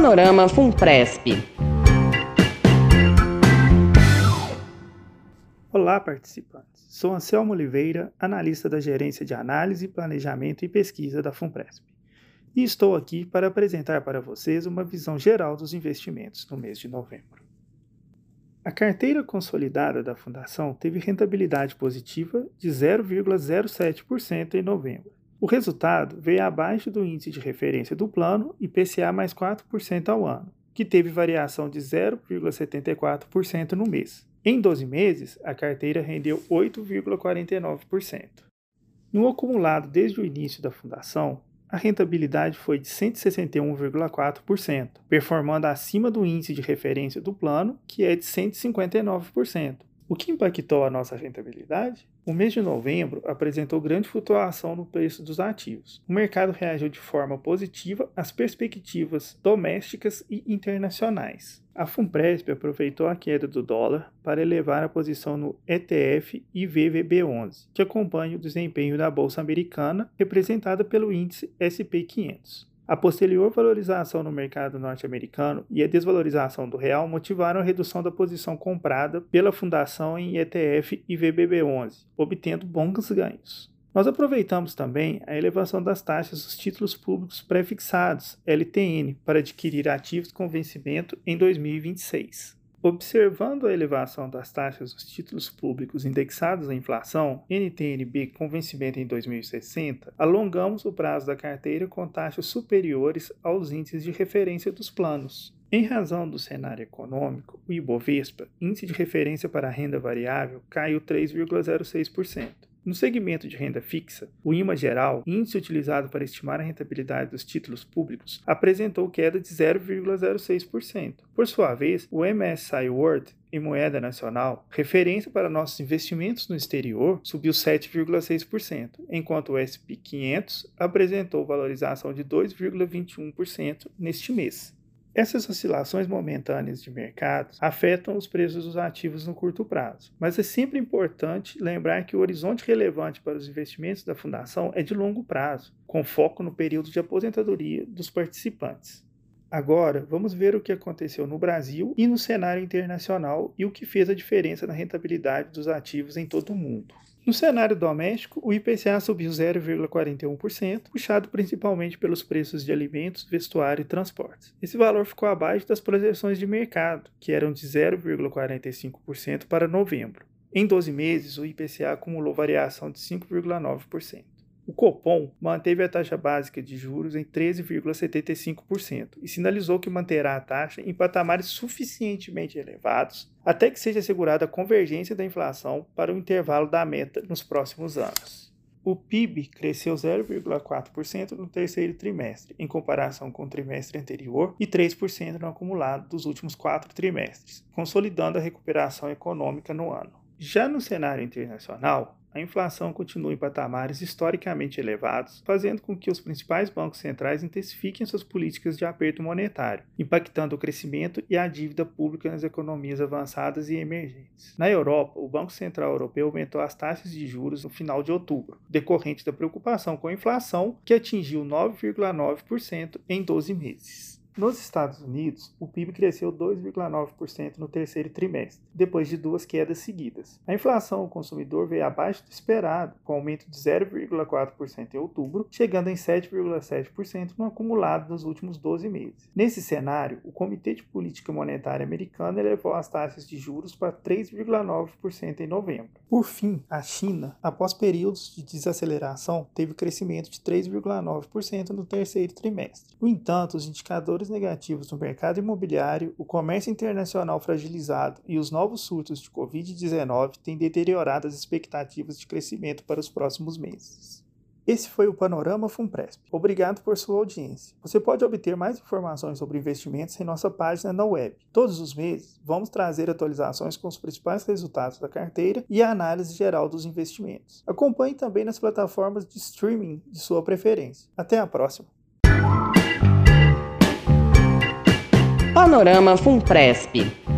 Panorama Funpresp. Olá, participantes. Sou Anselmo Oliveira, analista da Gerência de Análise, Planejamento e Pesquisa da Funpresp. E estou aqui para apresentar para vocês uma visão geral dos investimentos no mês de novembro. A carteira consolidada da Fundação teve rentabilidade positiva de 0,07% em novembro. O resultado veio abaixo do índice de referência do plano IPCA mais 4% ao ano, que teve variação de 0,74% no mês. Em 12 meses, a carteira rendeu 8,49%. No acumulado desde o início da fundação, a rentabilidade foi de 161,4%, performando acima do índice de referência do plano, que é de 159%. O que impactou a nossa rentabilidade? O mês de novembro apresentou grande flutuação no preço dos ativos. O mercado reagiu de forma positiva às perspectivas domésticas e internacionais. A Funpresp aproveitou a queda do dólar para elevar a posição no ETF IVVB11, que acompanha o desempenho da bolsa americana, representada pelo índice SP 500. A posterior valorização no mercado norte-americano e a desvalorização do real motivaram a redução da posição comprada pela fundação em ETF IVBB11, obtendo bons ganhos. Nós aproveitamos também a elevação das taxas dos títulos públicos pré-fixados, LTN, para adquirir ativos com vencimento em 2026. Observando a elevação das taxas dos títulos públicos indexados à inflação, NTNB com vencimento em 2060, alongamos o prazo da carteira com taxas superiores aos índices de referência dos planos. Em razão do cenário econômico, o Ibovespa, índice de referência para a renda variável, caiu 3,06%. No segmento de renda fixa, o IMA geral, índice utilizado para estimar a rentabilidade dos títulos públicos, apresentou queda de 0,06%. Por sua vez, o MSCI World, em moeda nacional, referência para nossos investimentos no exterior, subiu 7,6%, enquanto o SP 500 apresentou valorização de 2,21% neste mês. Essas oscilações momentâneas de mercado afetam os preços dos ativos no curto prazo, mas é sempre importante lembrar que o horizonte relevante para os investimentos da fundação é de longo prazo, com foco no período de aposentadoria dos participantes. Agora, vamos ver o que aconteceu no Brasil e no cenário internacional e o que fez a diferença na rentabilidade dos ativos em todo o mundo. No cenário doméstico, o IPCA subiu 0,41%, puxado principalmente pelos preços de alimentos, vestuário e transportes. Esse valor ficou abaixo das projeções de mercado, que eram de 0,45% para novembro. Em 12 meses, o IPCA acumulou variação de 5,9%. O Copom manteve a taxa básica de juros em 13,75% e sinalizou que manterá a taxa em patamares suficientemente elevados até que seja assegurada a convergência da inflação para o intervalo da meta nos próximos anos. O PIB cresceu 0,4% no terceiro trimestre, em comparação com o trimestre anterior, e 3% no acumulado dos últimos quatro trimestres, consolidando a recuperação econômica no ano. Já no cenário internacional, a inflação continua em patamares historicamente elevados, fazendo com que os principais bancos centrais intensifiquem suas políticas de aperto monetário, impactando o crescimento e a dívida pública nas economias avançadas e emergentes. Na Europa, o Banco Central Europeu aumentou as taxas de juros no final de outubro, decorrente da preocupação com a inflação, que atingiu 9,9% em 12 meses. Nos Estados Unidos, o PIB cresceu 2,9% no terceiro trimestre, depois de duas quedas seguidas. A inflação ao consumidor veio abaixo do esperado, com aumento de 0,4% em outubro, chegando em 7,7% no acumulado dos últimos 12 meses. Nesse cenário, o Comitê de Política Monetária americano elevou as taxas de juros para 3,9% em novembro. Por fim, a China, após períodos de desaceleração, teve crescimento de 3,9% no terceiro trimestre. No entanto, os indicadores fatores negativos no mercado imobiliário, o comércio internacional fragilizado e os novos surtos de Covid-19 têm deteriorado as expectativas de crescimento para os próximos meses. Esse foi o Panorama Funpresp. Obrigado por sua audiência. Você pode obter mais informações sobre investimentos em nossa página na web. Todos os meses, vamos trazer atualizações com os principais resultados da carteira e a análise geral dos investimentos. Acompanhe também nas plataformas de streaming de sua preferência. Até a próxima! Panorama Funpresp.